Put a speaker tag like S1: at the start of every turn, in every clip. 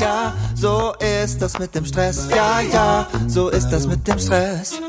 S1: ja, so ist das mit dem Stress. Ja, ja, so ist das mit dem Stress.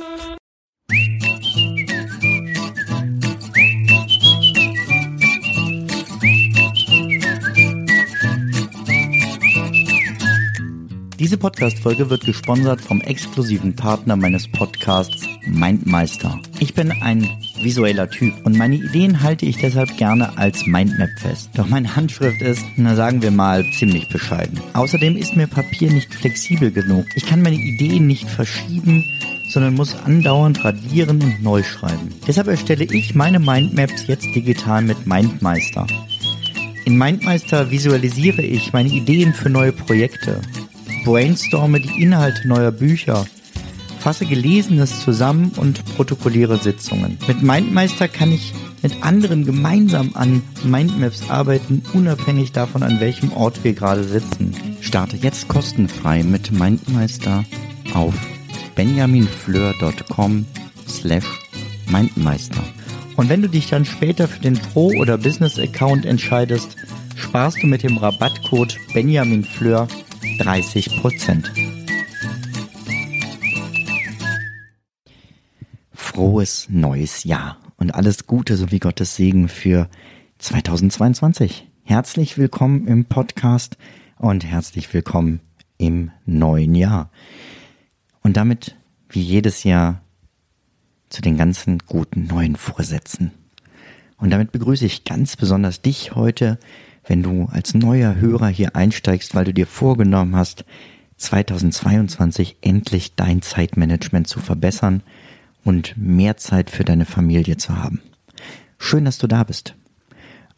S2: Diese Podcast-Folge wird gesponsert vom exklusiven Partner meines Podcasts Mindmeister. Ich bin ein visueller Typ und meine Ideen halte ich deshalb gerne als Mindmap fest. Doch meine Handschrift ist, na sagen wir mal, ziemlich bescheiden. Außerdem ist mir Papier nicht flexibel genug. Ich kann meine Ideen nicht verschieben, sondern muss andauernd radieren und neu schreiben. Deshalb erstelle ich meine Mindmaps jetzt digital mit Mindmeister. In Mindmeister visualisiere ich meine Ideen für neue Projekte brainstorme die Inhalte neuer Bücher, fasse Gelesenes zusammen und protokolliere Sitzungen. Mit Mindmeister kann ich mit anderen gemeinsam an Mindmaps arbeiten, unabhängig davon, an welchem Ort wir gerade sitzen. Starte jetzt kostenfrei mit Mindmeister auf benjaminfleur.com slash Mindmeister. Und wenn du dich dann später für den Pro- oder Business-Account entscheidest, sparst du mit dem Rabattcode benjaminfleur 30 Prozent. Frohes neues Jahr und alles Gute sowie Gottes Segen für 2022. Herzlich willkommen im Podcast und herzlich willkommen im neuen Jahr. Und damit, wie jedes Jahr, zu den ganzen guten neuen Vorsätzen. Und damit begrüße ich ganz besonders dich heute wenn du als neuer Hörer hier einsteigst, weil du dir vorgenommen hast, 2022 endlich dein Zeitmanagement zu verbessern und mehr Zeit für deine Familie zu haben. Schön, dass du da bist.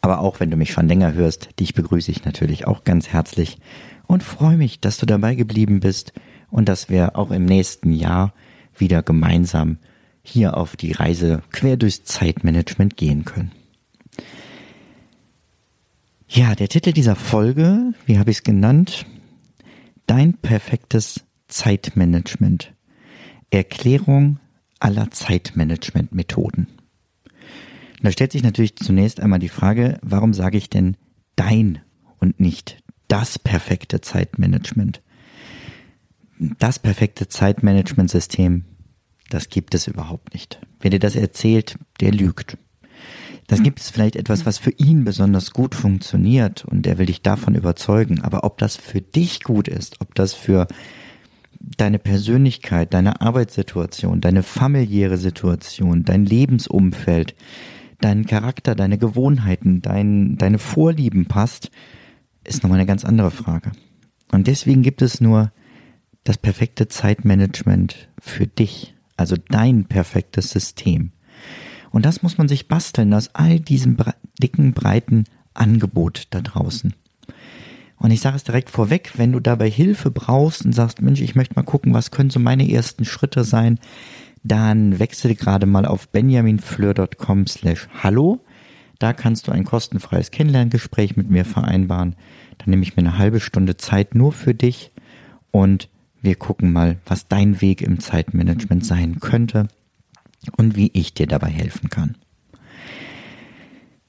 S2: Aber auch wenn du mich schon länger hörst, dich begrüße ich natürlich auch ganz herzlich und freue mich, dass du dabei geblieben bist und dass wir auch im nächsten Jahr wieder gemeinsam hier auf die Reise quer durchs Zeitmanagement gehen können. Ja, der Titel dieser Folge, wie habe ich es genannt? Dein perfektes Zeitmanagement. Erklärung aller Zeitmanagement-Methoden. Da stellt sich natürlich zunächst einmal die Frage, warum sage ich denn dein und nicht das perfekte Zeitmanagement? Das perfekte Zeitmanagementsystem, das gibt es überhaupt nicht. Wer dir das erzählt, der lügt. Dann gibt es vielleicht etwas, was für ihn besonders gut funktioniert und er will dich davon überzeugen. Aber ob das für dich gut ist, ob das für deine Persönlichkeit, deine Arbeitssituation, deine familiäre Situation, dein Lebensumfeld, deinen Charakter, deine Gewohnheiten, dein, deine Vorlieben passt, ist nochmal eine ganz andere Frage. Und deswegen gibt es nur das perfekte Zeitmanagement für dich, also dein perfektes System. Und das muss man sich basteln aus all diesem dicken, breiten Angebot da draußen. Und ich sage es direkt vorweg, wenn du dabei Hilfe brauchst und sagst, Mensch, ich möchte mal gucken, was können so meine ersten Schritte sein, dann wechsel gerade mal auf benjaminfleur.com slash hallo. Da kannst du ein kostenfreies Kennenlerngespräch mit mir vereinbaren. Dann nehme ich mir eine halbe Stunde Zeit nur für dich und wir gucken mal, was dein Weg im Zeitmanagement sein könnte und wie ich dir dabei helfen kann.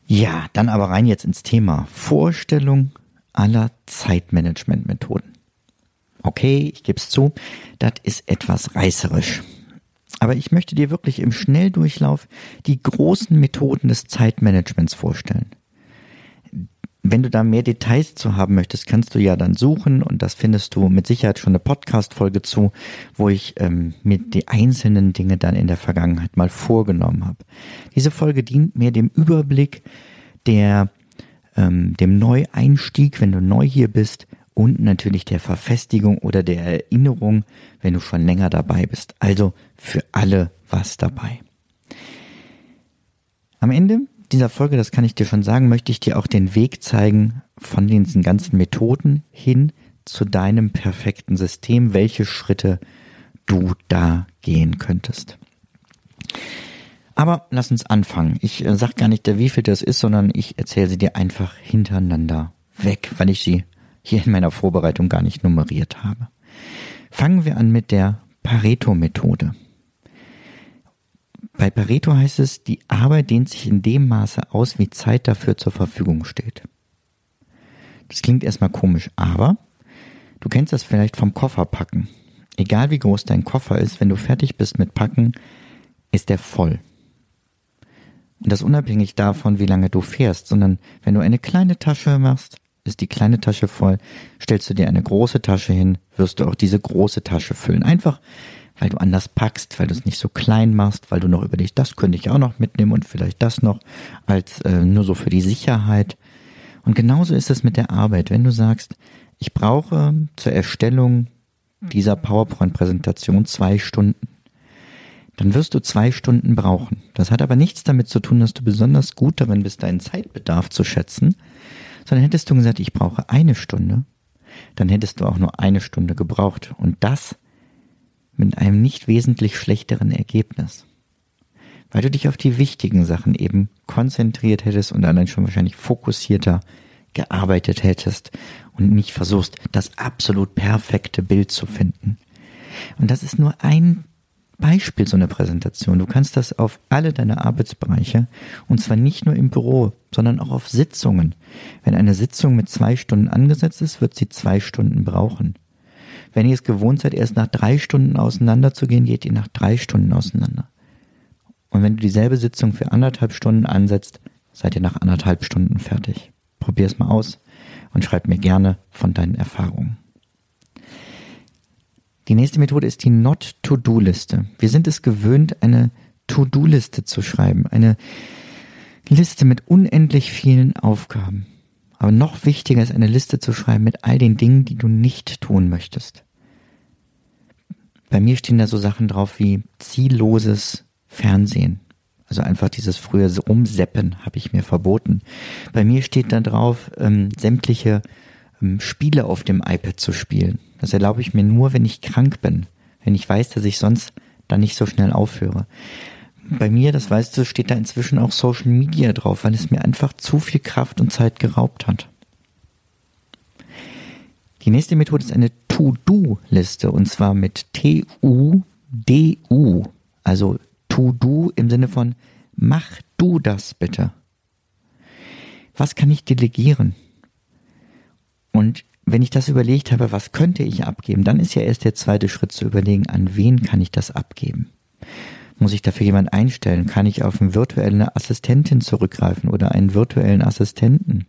S2: Ja, dann aber rein jetzt ins Thema Vorstellung aller Zeitmanagementmethoden. Okay, ich gebe es zu, das ist etwas reißerisch. Aber ich möchte dir wirklich im Schnelldurchlauf die großen Methoden des Zeitmanagements vorstellen. Wenn du da mehr Details zu haben möchtest, kannst du ja dann suchen und das findest du mit Sicherheit schon eine Podcast-Folge zu, wo ich ähm, mir die einzelnen Dinge dann in der Vergangenheit mal vorgenommen habe. Diese Folge dient mir dem Überblick, der ähm, dem Neueinstieg, wenn du neu hier bist und natürlich der Verfestigung oder der Erinnerung, wenn du schon länger dabei bist. Also für alle was dabei. Am Ende dieser Folge, das kann ich dir schon sagen, möchte ich dir auch den Weg zeigen von diesen ganzen Methoden hin zu deinem perfekten System, welche Schritte du da gehen könntest. Aber lass uns anfangen. Ich äh, sag gar nicht, der wie viel das ist, sondern ich erzähle sie dir einfach hintereinander weg, weil ich sie hier in meiner Vorbereitung gar nicht nummeriert habe. Fangen wir an mit der Pareto-Methode. Bei Pareto heißt es, die Arbeit dehnt sich in dem Maße aus, wie Zeit dafür zur Verfügung steht. Das klingt erstmal komisch, aber Du kennst das vielleicht vom Kofferpacken. Egal wie groß dein Koffer ist, wenn du fertig bist mit Packen, ist der voll. Und das unabhängig davon, wie lange du fährst, sondern wenn du eine kleine Tasche machst, ist die kleine Tasche voll, stellst du dir eine große Tasche hin, wirst du auch diese große Tasche füllen. Einfach, weil du anders packst, weil du es nicht so klein machst, weil du noch überlegst, das könnte ich auch noch mitnehmen und vielleicht das noch als äh, nur so für die Sicherheit. Und genauso ist es mit der Arbeit. Wenn du sagst, ich brauche zur Erstellung dieser PowerPoint-Präsentation zwei Stunden, dann wirst du zwei Stunden brauchen. Das hat aber nichts damit zu tun, dass du besonders gut darin bist, deinen Zeitbedarf zu schätzen, sondern hättest du gesagt, ich brauche eine Stunde, dann hättest du auch nur eine Stunde gebraucht. Und das mit einem nicht wesentlich schlechteren Ergebnis. Weil du dich auf die wichtigen Sachen eben konzentriert hättest und allein schon wahrscheinlich fokussierter gearbeitet hättest und nicht versuchst, das absolut perfekte Bild zu finden. Und das ist nur ein Beispiel, so eine Präsentation. Du kannst das auf alle deine Arbeitsbereiche und zwar nicht nur im Büro, sondern auch auf Sitzungen. Wenn eine Sitzung mit zwei Stunden angesetzt ist, wird sie zwei Stunden brauchen. Wenn ihr es gewohnt seid, erst nach drei Stunden auseinanderzugehen, geht ihr nach drei Stunden auseinander. Und wenn du dieselbe Sitzung für anderthalb Stunden ansetzt, seid ihr nach anderthalb Stunden fertig. Probier es mal aus und schreib mir gerne von deinen Erfahrungen. Die nächste Methode ist die Not-To-Do-Liste. Wir sind es gewöhnt, eine To-Do-Liste zu schreiben. Eine Liste mit unendlich vielen Aufgaben. Aber noch wichtiger ist eine Liste zu schreiben mit all den Dingen, die du nicht tun möchtest. Bei mir stehen da so Sachen drauf wie zielloses Fernsehen. Also einfach dieses frühe Rumseppen habe ich mir verboten. Bei mir steht da drauf, ähm, sämtliche ähm, Spiele auf dem iPad zu spielen. Das erlaube ich mir nur, wenn ich krank bin, wenn ich weiß, dass ich sonst dann nicht so schnell aufhöre. Bei mir, das weißt du, steht da inzwischen auch Social Media drauf, weil es mir einfach zu viel Kraft und Zeit geraubt hat. Die nächste Methode ist eine To-Do-Liste und zwar mit T-U-D-U. Also To-Do im Sinne von mach du das bitte. Was kann ich delegieren? Und wenn ich das überlegt habe, was könnte ich abgeben, dann ist ja erst der zweite Schritt zu überlegen, an wen kann ich das abgeben. Muss ich dafür jemand einstellen? Kann ich auf eine virtuelle Assistentin zurückgreifen oder einen virtuellen Assistenten?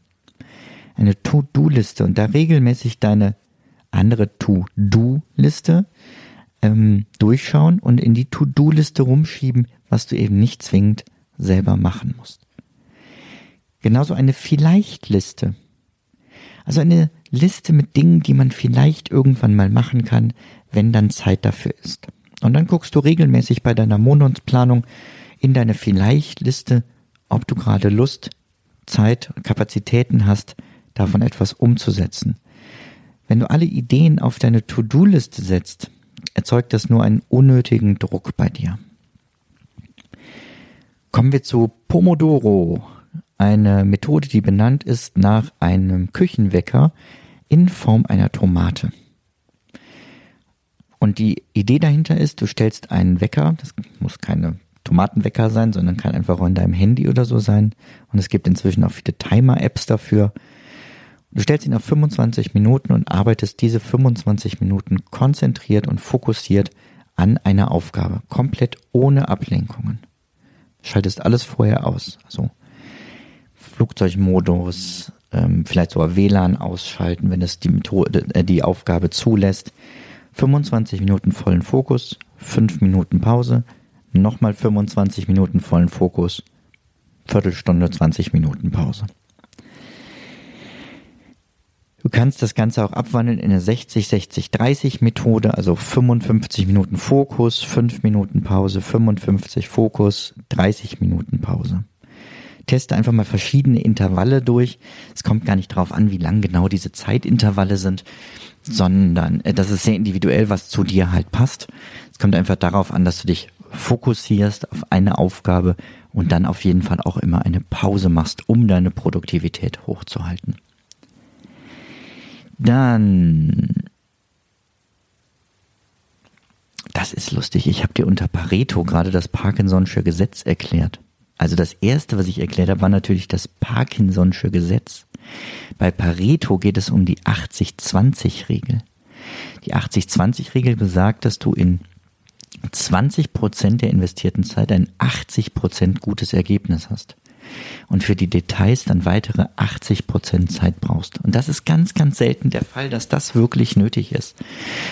S2: Eine To-Do-Liste und da regelmäßig deine andere To-Do-Liste ähm, durchschauen und in die To-Do-Liste rumschieben, was du eben nicht zwingend selber machen musst. Genauso eine Vielleicht-Liste. Also eine Liste mit Dingen, die man vielleicht irgendwann mal machen kann, wenn dann Zeit dafür ist. Und dann guckst du regelmäßig bei deiner Monatsplanung in deine Vielleicht-Liste, ob du gerade Lust, Zeit, Kapazitäten hast, davon etwas umzusetzen. Wenn du alle Ideen auf deine To-Do-Liste setzt, erzeugt das nur einen unnötigen Druck bei dir. Kommen wir zu Pomodoro, eine Methode, die benannt ist nach einem Küchenwecker, in Form einer Tomate. Und die Idee dahinter ist, du stellst einen Wecker, das muss keine Tomatenwecker sein, sondern kann einfach in deinem Handy oder so sein. Und es gibt inzwischen auch viele Timer-Apps dafür. Du stellst ihn auf 25 Minuten und arbeitest diese 25 Minuten konzentriert und fokussiert an einer Aufgabe, komplett ohne Ablenkungen. Schaltest alles vorher aus, also Flugzeugmodus, ähm, vielleicht sogar WLAN ausschalten, wenn es die Methode, äh, die Aufgabe zulässt. 25 Minuten vollen Fokus, 5 Minuten Pause, nochmal 25 Minuten vollen Fokus, Viertelstunde, 20 Minuten Pause. Du kannst das Ganze auch abwandeln in eine 60-60-30 Methode, also 55 Minuten Fokus, 5 Minuten Pause, 55 Fokus, 30 Minuten Pause teste einfach mal verschiedene Intervalle durch. Es kommt gar nicht darauf an, wie lang genau diese Zeitintervalle sind, sondern äh, das ist sehr individuell, was zu dir halt passt. Es kommt einfach darauf an, dass du dich fokussierst auf eine Aufgabe und dann auf jeden Fall auch immer eine Pause machst, um deine Produktivität hochzuhalten. Dann das ist lustig. Ich habe dir unter Pareto gerade das Parkinson'sche Gesetz erklärt. Also das erste, was ich erklärt habe, war natürlich das Parkinson'sche Gesetz. Bei Pareto geht es um die 80-20-Regel. Die 80-20-Regel besagt, dass du in 20 Prozent der investierten Zeit ein 80 Prozent gutes Ergebnis hast. Und für die Details dann weitere 80 Prozent Zeit brauchst. Und das ist ganz, ganz selten der Fall, dass das wirklich nötig ist.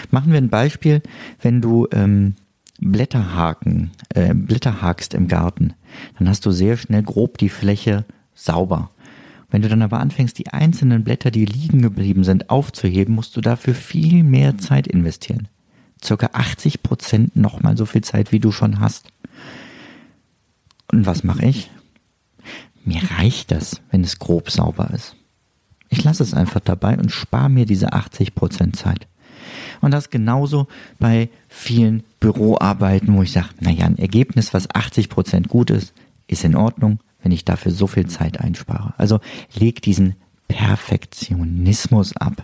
S2: Machen wir ein Beispiel, wenn du ähm, Blätterhaken, äh, Blätter hakst im Garten, dann hast du sehr schnell grob die Fläche sauber. Wenn du dann aber anfängst, die einzelnen Blätter, die liegen geblieben sind, aufzuheben, musst du dafür viel mehr Zeit investieren circa 80 Prozent nochmal so viel Zeit, wie du schon hast. Und was mache ich? Mir reicht das, wenn es grob sauber ist. Ich lasse es einfach dabei und spare mir diese 80 Prozent Zeit. Und das genauso bei vielen Büroarbeiten, wo ich sage, naja, ein Ergebnis, was 80 Prozent gut ist, ist in Ordnung, wenn ich dafür so viel Zeit einspare. Also leg diesen Perfektionismus ab.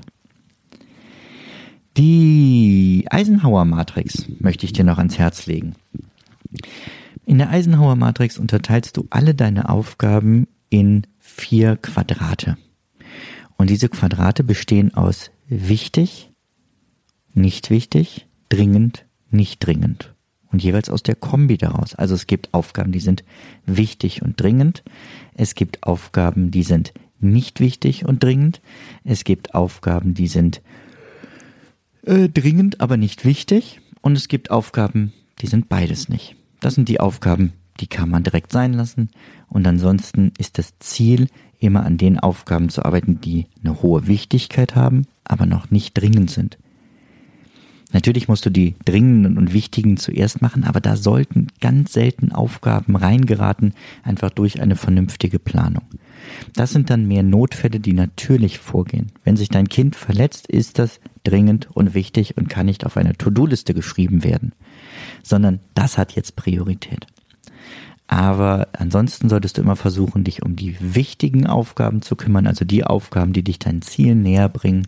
S2: Die Eisenhower-Matrix möchte ich dir noch ans Herz legen. In der Eisenhower-Matrix unterteilst du alle deine Aufgaben in vier Quadrate. Und diese Quadrate bestehen aus wichtig, nicht wichtig, dringend, nicht dringend. Und jeweils aus der Kombi daraus. Also es gibt Aufgaben, die sind wichtig und dringend. Es gibt Aufgaben, die sind nicht wichtig und dringend. Es gibt Aufgaben, die sind äh, dringend, aber nicht wichtig. Und es gibt Aufgaben, die sind beides nicht. Das sind die Aufgaben, die kann man direkt sein lassen. Und ansonsten ist das Ziel, immer an den Aufgaben zu arbeiten, die eine hohe Wichtigkeit haben, aber noch nicht dringend sind. Natürlich musst du die dringenden und wichtigen zuerst machen, aber da sollten ganz selten Aufgaben reingeraten, einfach durch eine vernünftige Planung. Das sind dann mehr Notfälle, die natürlich vorgehen. Wenn sich dein Kind verletzt, ist das dringend und wichtig und kann nicht auf eine To-Do-Liste geschrieben werden, sondern das hat jetzt Priorität. Aber ansonsten solltest du immer versuchen, dich um die wichtigen Aufgaben zu kümmern, also die Aufgaben, die dich dein Ziel näher bringen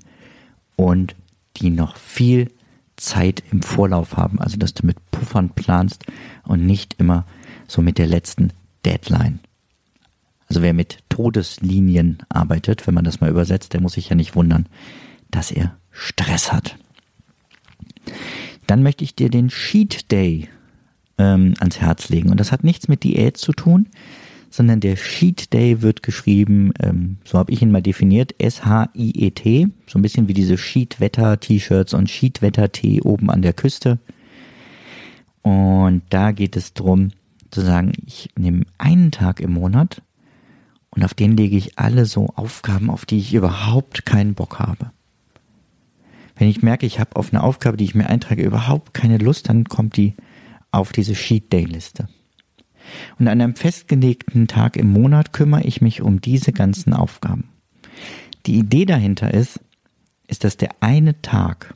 S2: und die noch viel Zeit im Vorlauf haben, also dass du mit Puffern planst und nicht immer so mit der letzten Deadline. Also wer mit Todeslinien arbeitet, wenn man das mal übersetzt, der muss sich ja nicht wundern, dass er Stress hat. Dann möchte ich dir den Sheet Day ähm, ans Herz legen. Und das hat nichts mit Diät zu tun, sondern der Sheet Day wird geschrieben, ähm, so habe ich ihn mal definiert, S-H-I-E-T, so ein bisschen wie diese Sheet-Wetter-T-Shirts und Sheet-Wetter-Tee oben an der Küste. Und da geht es darum, zu sagen, ich nehme einen Tag im Monat und auf den lege ich alle so Aufgaben, auf die ich überhaupt keinen Bock habe. Wenn ich merke, ich habe auf eine Aufgabe, die ich mir eintrage, überhaupt keine Lust, dann kommt die auf diese Sheet Day Liste. Und an einem festgelegten Tag im Monat kümmere ich mich um diese ganzen Aufgaben. Die Idee dahinter ist, ist, dass der eine Tag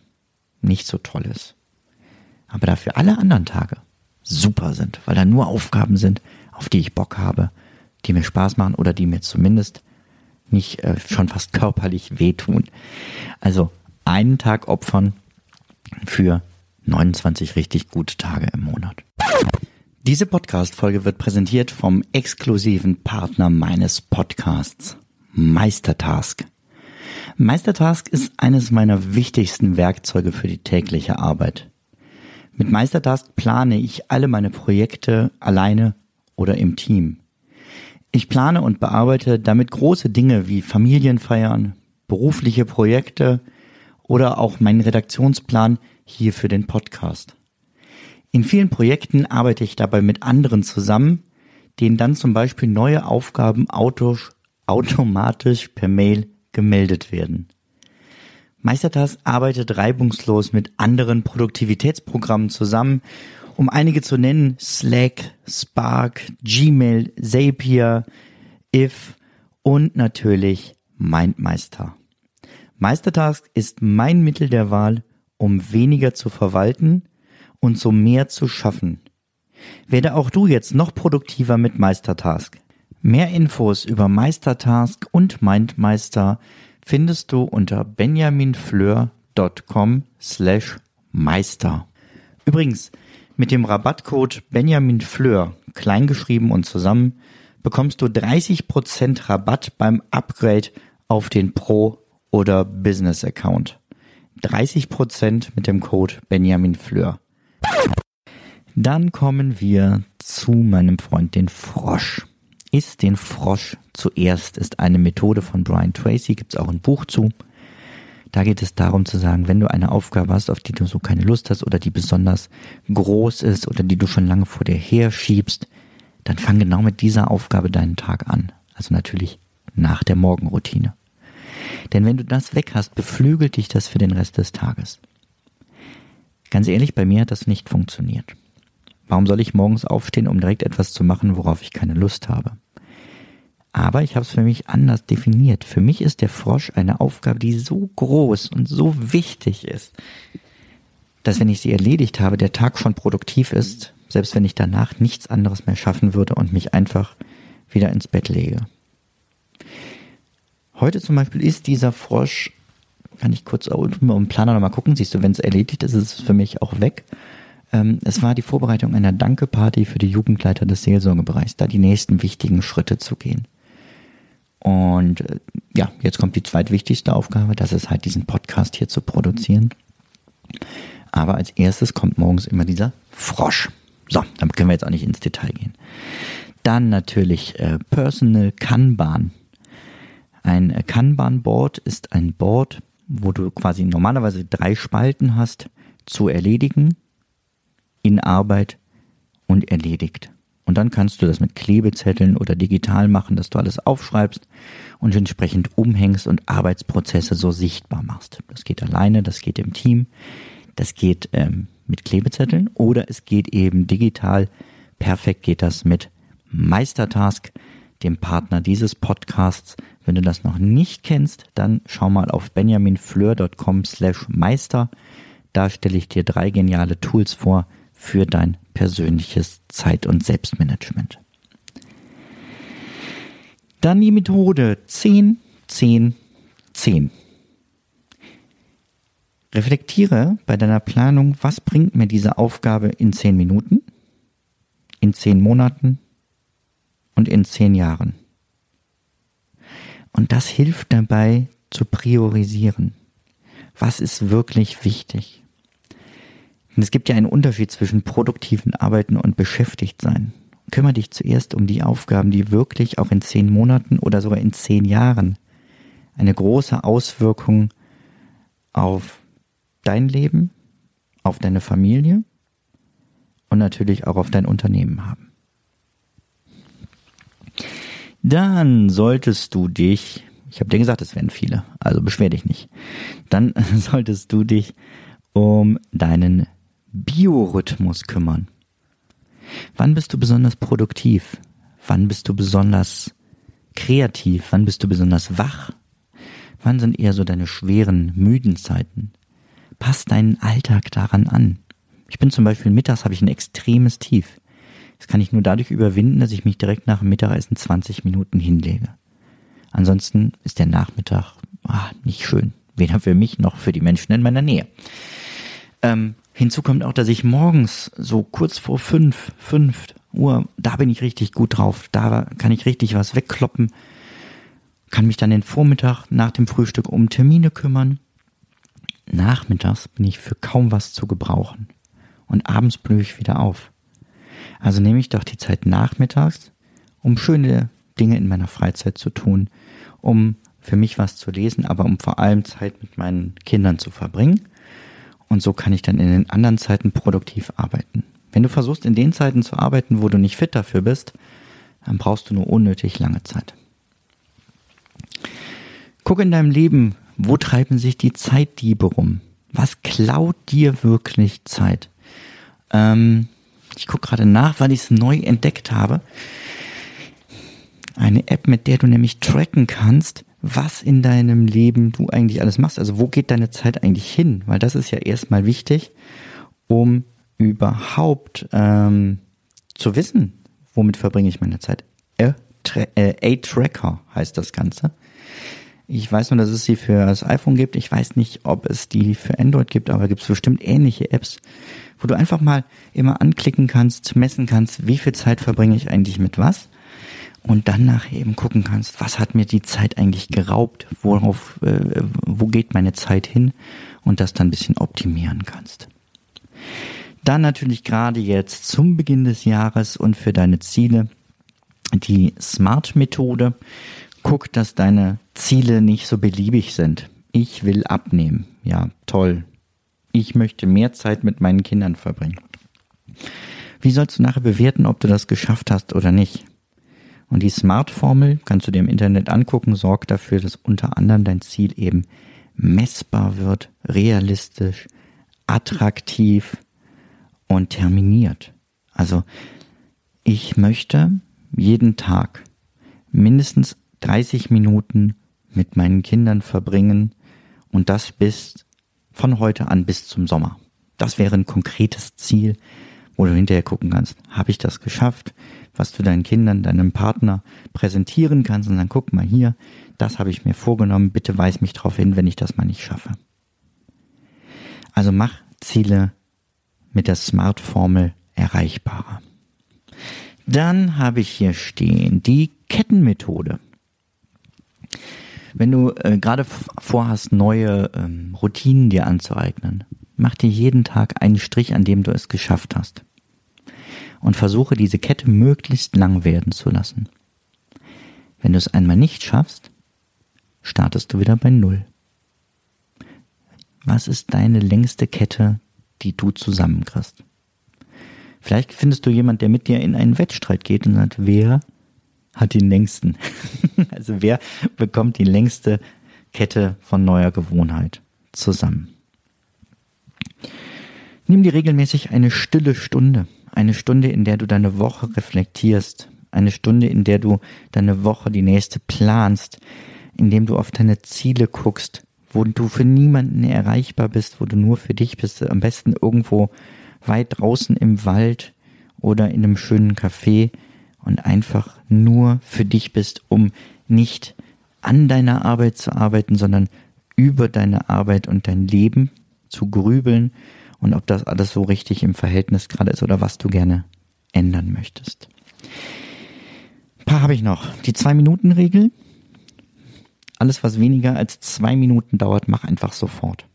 S2: nicht so toll ist, aber dafür alle anderen Tage super sind, weil da nur Aufgaben sind, auf die ich Bock habe, die mir Spaß machen oder die mir zumindest nicht äh, schon fast körperlich wehtun. Also einen Tag opfern für 29 richtig gute Tage im Monat. Diese Podcast-Folge wird präsentiert vom exklusiven Partner meines Podcasts, Meistertask. Meistertask ist eines meiner wichtigsten Werkzeuge für die tägliche Arbeit. Mit Meistertask plane ich alle meine Projekte alleine oder im Team. Ich plane und bearbeite damit große Dinge wie Familienfeiern, berufliche Projekte oder auch meinen Redaktionsplan hier für den Podcast. In vielen Projekten arbeite ich dabei mit anderen zusammen, denen dann zum Beispiel neue Aufgaben automatisch per Mail gemeldet werden. Meistertask arbeitet reibungslos mit anderen Produktivitätsprogrammen zusammen, um einige zu nennen, Slack, Spark, Gmail, Zapier, If und natürlich MindMeister. Meistertask ist mein Mittel der Wahl, um weniger zu verwalten und so mehr zu schaffen. Werde auch du jetzt noch produktiver mit Meistertask. Mehr Infos über Meistertask und Mindmeister findest du unter benjaminfleur.com slash meister. Übrigens, mit dem Rabattcode benjaminfleur, kleingeschrieben und zusammen, bekommst du 30% Rabatt beim Upgrade auf den Pro- oder Business-Account. 30% mit dem Code Benjamin Fleur. Dann kommen wir zu meinem Freund, den Frosch. Ist den Frosch zuerst ist eine Methode von Brian Tracy, gibt es auch ein Buch zu. Da geht es darum zu sagen, wenn du eine Aufgabe hast, auf die du so keine Lust hast oder die besonders groß ist oder die du schon lange vor dir her schiebst, dann fang genau mit dieser Aufgabe deinen Tag an. Also natürlich nach der Morgenroutine. Denn wenn du das weg hast, beflügelt dich das für den Rest des Tages. Ganz ehrlich, bei mir hat das nicht funktioniert. Warum soll ich morgens aufstehen, um direkt etwas zu machen, worauf ich keine Lust habe? Aber ich habe es für mich anders definiert. Für mich ist der Frosch eine Aufgabe, die so groß und so wichtig ist, dass wenn ich sie erledigt habe, der Tag schon produktiv ist, selbst wenn ich danach nichts anderes mehr schaffen würde und mich einfach wieder ins Bett lege. Heute zum Beispiel ist dieser Frosch, kann ich kurz dem Planer nochmal gucken, siehst du, wenn es erledigt ist, ist es für mich auch weg. Ähm, es war die Vorbereitung einer Danke-Party für die Jugendleiter des Seelsorgebereichs, da die nächsten wichtigen Schritte zu gehen. Und äh, ja, jetzt kommt die zweitwichtigste Aufgabe, das ist halt diesen Podcast hier zu produzieren. Aber als erstes kommt morgens immer dieser Frosch. So, damit können wir jetzt auch nicht ins Detail gehen. Dann natürlich äh, Personal Kanban. Ein Kanban-Board ist ein Board, wo du quasi normalerweise drei Spalten hast zu erledigen, in Arbeit und erledigt. Und dann kannst du das mit Klebezetteln oder digital machen, dass du alles aufschreibst und entsprechend umhängst und Arbeitsprozesse so sichtbar machst. Das geht alleine, das geht im Team, das geht ähm, mit Klebezetteln oder es geht eben digital. Perfekt geht das mit Meistertask, dem Partner dieses Podcasts. Wenn du das noch nicht kennst, dann schau mal auf benjaminfleur.com slash meister. Da stelle ich dir drei geniale Tools vor für dein persönliches Zeit- und Selbstmanagement. Dann die Methode 10, 10, 10. Reflektiere bei deiner Planung, was bringt mir diese Aufgabe in 10 Minuten, in 10 Monaten und in 10 Jahren. Und das hilft dabei zu priorisieren. Was ist wirklich wichtig? Und es gibt ja einen Unterschied zwischen produktiven Arbeiten und beschäftigt sein. Kümmere dich zuerst um die Aufgaben, die wirklich auch in zehn Monaten oder sogar in zehn Jahren eine große Auswirkung auf dein Leben, auf deine Familie und natürlich auch auf dein Unternehmen haben. Dann solltest du dich, ich habe dir gesagt, es werden viele, also beschwer dich nicht. Dann solltest du dich um deinen Biorhythmus kümmern. Wann bist du besonders produktiv? Wann bist du besonders kreativ? Wann bist du besonders wach? Wann sind eher so deine schweren, müden Zeiten? Pass deinen Alltag daran an. Ich bin zum Beispiel mittags habe ich ein extremes Tief. Das kann ich nur dadurch überwinden, dass ich mich direkt nach dem Mittagessen 20 Minuten hinlege. Ansonsten ist der Nachmittag ah, nicht schön. Weder für mich noch für die Menschen in meiner Nähe. Ähm, hinzu kommt auch, dass ich morgens so kurz vor fünf, fünf Uhr, da bin ich richtig gut drauf. Da kann ich richtig was wegkloppen. Kann mich dann den Vormittag nach dem Frühstück um Termine kümmern. Nachmittags bin ich für kaum was zu gebrauchen. Und abends blühe ich wieder auf. Also nehme ich doch die Zeit nachmittags, um schöne Dinge in meiner Freizeit zu tun, um für mich was zu lesen, aber um vor allem Zeit mit meinen Kindern zu verbringen. Und so kann ich dann in den anderen Zeiten produktiv arbeiten. Wenn du versuchst, in den Zeiten zu arbeiten, wo du nicht fit dafür bist, dann brauchst du nur unnötig lange Zeit. Guck in deinem Leben, wo treiben sich die Zeitdiebe rum? Was klaut dir wirklich Zeit? Ähm, ich gucke gerade nach, weil ich es neu entdeckt habe. Eine App, mit der du nämlich tracken kannst, was in deinem Leben du eigentlich alles machst. Also wo geht deine Zeit eigentlich hin? Weil das ist ja erstmal wichtig, um überhaupt ähm, zu wissen, womit verbringe ich meine Zeit. A-Tracker heißt das Ganze. Ich weiß nur, dass es sie für das iPhone gibt. Ich weiß nicht, ob es die für Android gibt, aber gibt es bestimmt ähnliche Apps, wo du einfach mal immer anklicken kannst, messen kannst, wie viel Zeit verbringe ich eigentlich mit was und dann nachher eben gucken kannst, was hat mir die Zeit eigentlich geraubt, worauf, äh, wo geht meine Zeit hin und das dann ein bisschen optimieren kannst. Dann natürlich gerade jetzt zum Beginn des Jahres und für deine Ziele die Smart-Methode. Guck, dass deine Ziele nicht so beliebig sind. Ich will abnehmen. Ja, toll. Ich möchte mehr Zeit mit meinen Kindern verbringen. Wie sollst du nachher bewerten, ob du das geschafft hast oder nicht? Und die Smart-Formel kannst du dir im Internet angucken, sorgt dafür, dass unter anderem dein Ziel eben messbar wird, realistisch, attraktiv und terminiert. Also ich möchte jeden Tag mindestens 30 Minuten mit meinen Kindern verbringen und das bis von heute an bis zum Sommer. Das wäre ein konkretes Ziel, wo du hinterher gucken kannst, habe ich das geschafft, was du deinen Kindern, deinem Partner präsentieren kannst und dann guck mal hier, das habe ich mir vorgenommen, bitte weis mich darauf hin, wenn ich das mal nicht schaffe. Also mach Ziele mit der Smart-Formel erreichbarer. Dann habe ich hier stehen die Kettenmethode. Wenn du äh, gerade vorhast, neue ähm, Routinen dir anzueignen, mach dir jeden Tag einen Strich, an dem du es geschafft hast. Und versuche diese Kette möglichst lang werden zu lassen. Wenn du es einmal nicht schaffst, startest du wieder bei Null. Was ist deine längste Kette, die du zusammenkriegst? Vielleicht findest du jemand, der mit dir in einen Wettstreit geht und sagt, wer hat den längsten? also wer bekommt die längste Kette von neuer Gewohnheit zusammen? Nimm dir regelmäßig eine stille Stunde, eine Stunde, in der du deine Woche reflektierst, eine Stunde, in der du deine Woche die nächste planst, in dem du auf deine Ziele guckst, wo du für niemanden erreichbar bist, wo du nur für dich bist, am besten irgendwo weit draußen im Wald oder in einem schönen Café und einfach nur für dich bist, um nicht an deiner Arbeit zu arbeiten, sondern über deine Arbeit und dein Leben zu grübeln und ob das alles so richtig im Verhältnis gerade ist oder was du gerne ändern möchtest. Ein paar habe ich noch. Die Zwei-Minuten-Regel. Alles, was weniger als zwei Minuten dauert, mach einfach sofort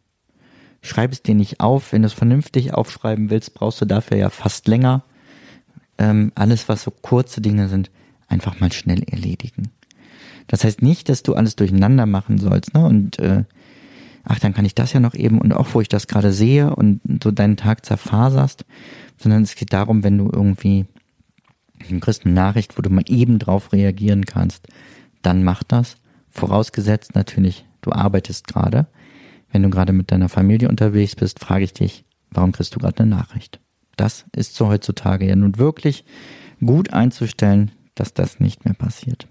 S2: schreib es dir nicht auf. Wenn du es vernünftig aufschreiben willst, brauchst du dafür ja fast länger. Ähm, alles, was so kurze Dinge sind, einfach mal schnell erledigen. Das heißt nicht, dass du alles durcheinander machen sollst, ne? Und äh, ach, dann kann ich das ja noch eben und auch wo ich das gerade sehe und so deinen Tag zerfaserst, sondern es geht darum, wenn du irgendwie du kriegst eine Nachricht, wo du mal eben drauf reagieren kannst, dann mach das. Vorausgesetzt natürlich, du arbeitest gerade. Wenn du gerade mit deiner Familie unterwegs bist, frage ich dich, warum kriegst du gerade eine Nachricht? Das ist so heutzutage ja nun wirklich gut einzustellen, dass das nicht mehr passiert.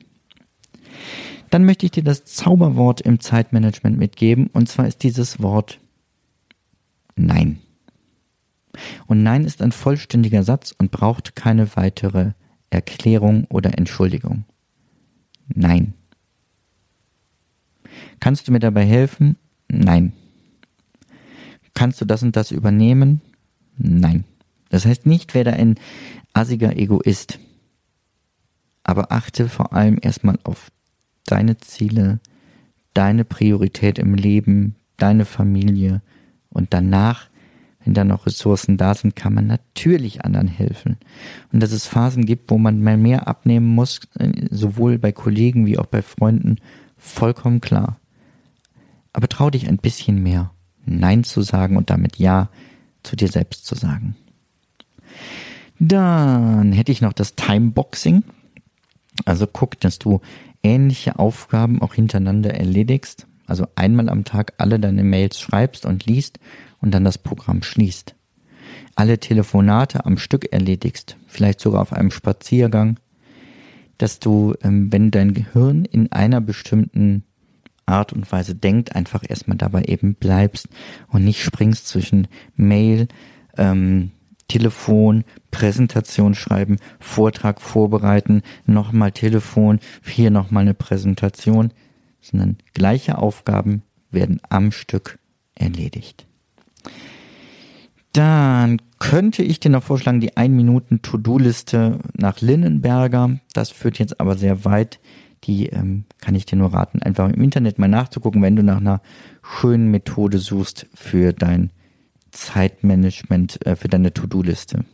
S2: Dann möchte ich dir das Zauberwort im Zeitmanagement mitgeben, und zwar ist dieses Wort Nein. Und Nein ist ein vollständiger Satz und braucht keine weitere Erklärung oder Entschuldigung. Nein. Kannst du mir dabei helfen? Nein. Kannst du das und das übernehmen? Nein. Das heißt nicht, werde ein assiger Egoist. Aber achte vor allem erstmal auf deine Ziele, deine Priorität im Leben, deine Familie und danach, wenn da noch Ressourcen da sind, kann man natürlich anderen helfen. Und dass es Phasen gibt, wo man mal mehr abnehmen muss, äh, sowohl bei Kollegen wie auch bei Freunden, vollkommen klar. Aber trau dich ein bisschen mehr, Nein zu sagen und damit Ja zu dir selbst zu sagen. Dann hätte ich noch das Timeboxing. Also guck, dass du ähnliche Aufgaben auch hintereinander erledigst. Also einmal am Tag alle deine Mails schreibst und liest und dann das Programm schließt. Alle Telefonate am Stück erledigst, vielleicht sogar auf einem Spaziergang, dass du, ähm, wenn dein Gehirn in einer bestimmten Art und Weise denkt, einfach erstmal dabei eben bleibst und nicht springst zwischen Mail, ähm, Telefon, Präsentation schreiben, Vortrag vorbereiten, nochmal Telefon, hier nochmal eine Präsentation, sondern gleiche Aufgaben werden am Stück erledigt. Dann könnte ich dir noch vorschlagen, die 1 Minuten To-Do-Liste nach Linnenberger. Das führt jetzt aber sehr weit die ähm, kann ich dir nur raten, einfach im Internet mal nachzugucken, wenn du nach einer schönen Methode suchst für dein Zeitmanagement, äh, für deine To-Do-Liste.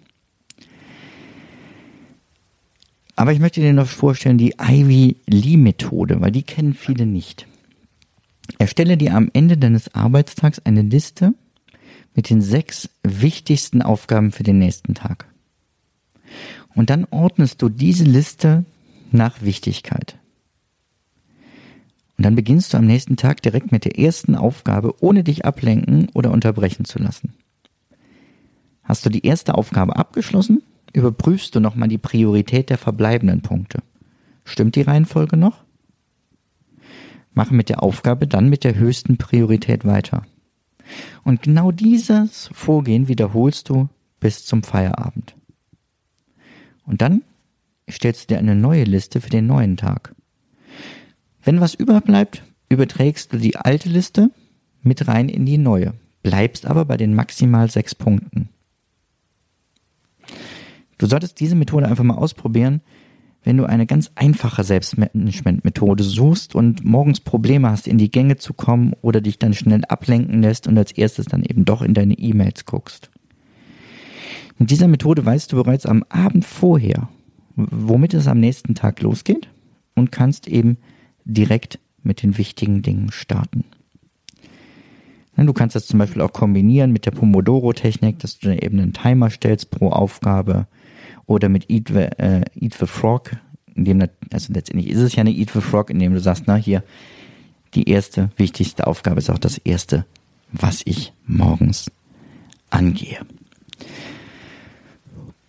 S2: Aber ich möchte dir noch vorstellen, die Ivy Lee Methode, weil die kennen viele nicht. Erstelle dir am Ende deines Arbeitstags eine Liste mit den sechs wichtigsten Aufgaben für den nächsten Tag. Und dann ordnest du diese Liste nach Wichtigkeit. Und dann beginnst du am nächsten Tag direkt mit der ersten Aufgabe, ohne dich ablenken oder unterbrechen zu lassen. Hast du die erste Aufgabe abgeschlossen, überprüfst du nochmal die Priorität der verbleibenden Punkte. Stimmt die Reihenfolge noch? Mache mit der Aufgabe dann mit der höchsten Priorität weiter. Und genau dieses Vorgehen wiederholst du bis zum Feierabend. Und dann stellst du dir eine neue Liste für den neuen Tag. Wenn was überbleibt, überträgst du die alte Liste mit rein in die neue, bleibst aber bei den maximal sechs Punkten. Du solltest diese Methode einfach mal ausprobieren, wenn du eine ganz einfache Selbstmanagement-Methode suchst und morgens Probleme hast, in die Gänge zu kommen oder dich dann schnell ablenken lässt und als erstes dann eben doch in deine E-Mails guckst. Mit dieser Methode weißt du bereits am Abend vorher, womit es am nächsten Tag losgeht und kannst eben direkt mit den wichtigen Dingen starten. Du kannst das zum Beispiel auch kombinieren mit der Pomodoro-Technik, dass du eben einen Timer stellst pro Aufgabe oder mit Eat the, äh, Eat the Frog, in dem, also letztendlich ist es ja eine Eat the Frog, in dem du sagst, na hier, die erste wichtigste Aufgabe ist auch das erste, was ich morgens angehe.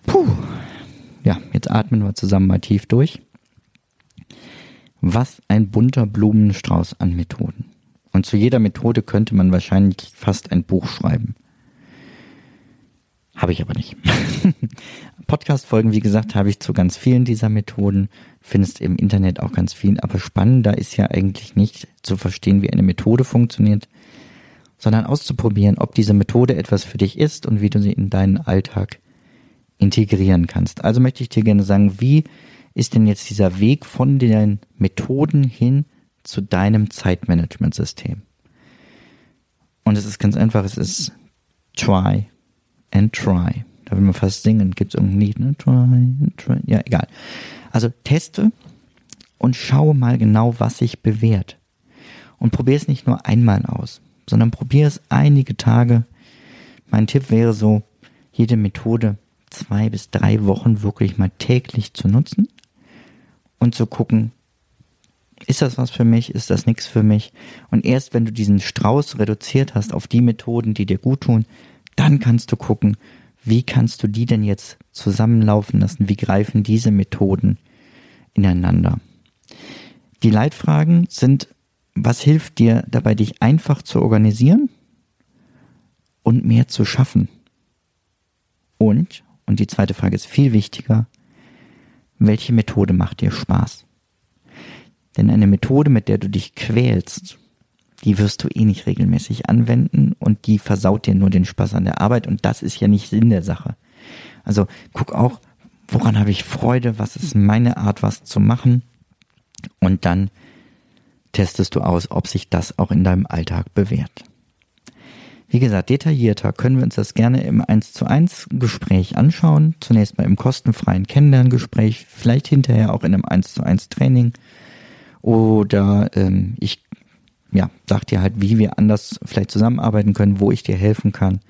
S2: Puh. Ja, jetzt atmen wir zusammen mal tief durch. Was ein bunter Blumenstrauß an Methoden. Und zu jeder Methode könnte man wahrscheinlich fast ein Buch schreiben. Habe ich aber nicht. Podcast-Folgen, wie gesagt, habe ich zu ganz vielen dieser Methoden. Findest im Internet auch ganz viel. Aber spannender ist ja eigentlich nicht zu verstehen, wie eine Methode funktioniert, sondern auszuprobieren, ob diese Methode etwas für dich ist und wie du sie in deinen Alltag integrieren kannst. Also möchte ich dir gerne sagen, wie ist denn jetzt dieser Weg von den Methoden hin zu deinem Zeitmanagementsystem? Und es ist ganz einfach, es ist try and try. Da will man fast singen. Gibt es irgendein Lied, ne? Try and try. Ja, egal. Also teste und schaue mal genau, was sich bewährt. Und probier es nicht nur einmal aus, sondern probier es einige Tage. Mein Tipp wäre so, jede Methode zwei bis drei Wochen wirklich mal täglich zu nutzen und zu gucken, ist das was für mich, ist das nichts für mich? Und erst wenn du diesen Strauß reduziert hast auf die Methoden, die dir gut tun, dann kannst du gucken, wie kannst du die denn jetzt zusammenlaufen lassen? Wie greifen diese Methoden ineinander? Die Leitfragen sind, was hilft dir dabei, dich einfach zu organisieren und mehr zu schaffen? Und, und die zweite Frage ist viel wichtiger. Welche Methode macht dir Spaß? Denn eine Methode, mit der du dich quälst, die wirst du eh nicht regelmäßig anwenden und die versaut dir nur den Spaß an der Arbeit und das ist ja nicht Sinn der Sache. Also guck auch, woran habe ich Freude, was ist meine Art, was zu machen und dann testest du aus, ob sich das auch in deinem Alltag bewährt. Wie gesagt, detaillierter können wir uns das gerne im 1 zu 1 Gespräch anschauen. Zunächst mal im kostenfreien Kennenlerngespräch, vielleicht hinterher auch in einem 1 zu 1 Training. Oder ähm, ich ja, sag dir halt, wie wir anders vielleicht zusammenarbeiten können, wo ich dir helfen kann.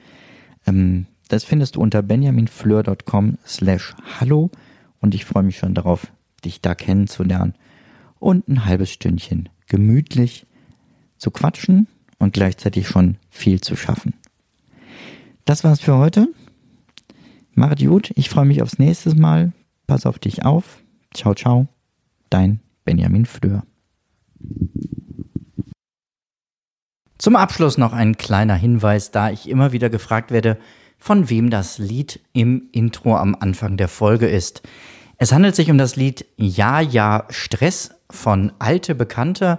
S2: Ähm, das findest du unter benjaminfleur.com slash hallo und ich freue mich schon darauf, dich da kennenzulernen und ein halbes Stündchen gemütlich zu quatschen und gleichzeitig schon viel zu schaffen. Das war's für heute. Macht gut, ich freue mich aufs nächste Mal. Pass auf dich auf. Ciao, ciao. Dein Benjamin Fleur. Zum Abschluss noch ein kleiner Hinweis, da ich immer wieder gefragt werde, von wem das Lied im Intro am Anfang der Folge ist. Es handelt sich um das Lied Ja, ja, Stress von Alte Bekannte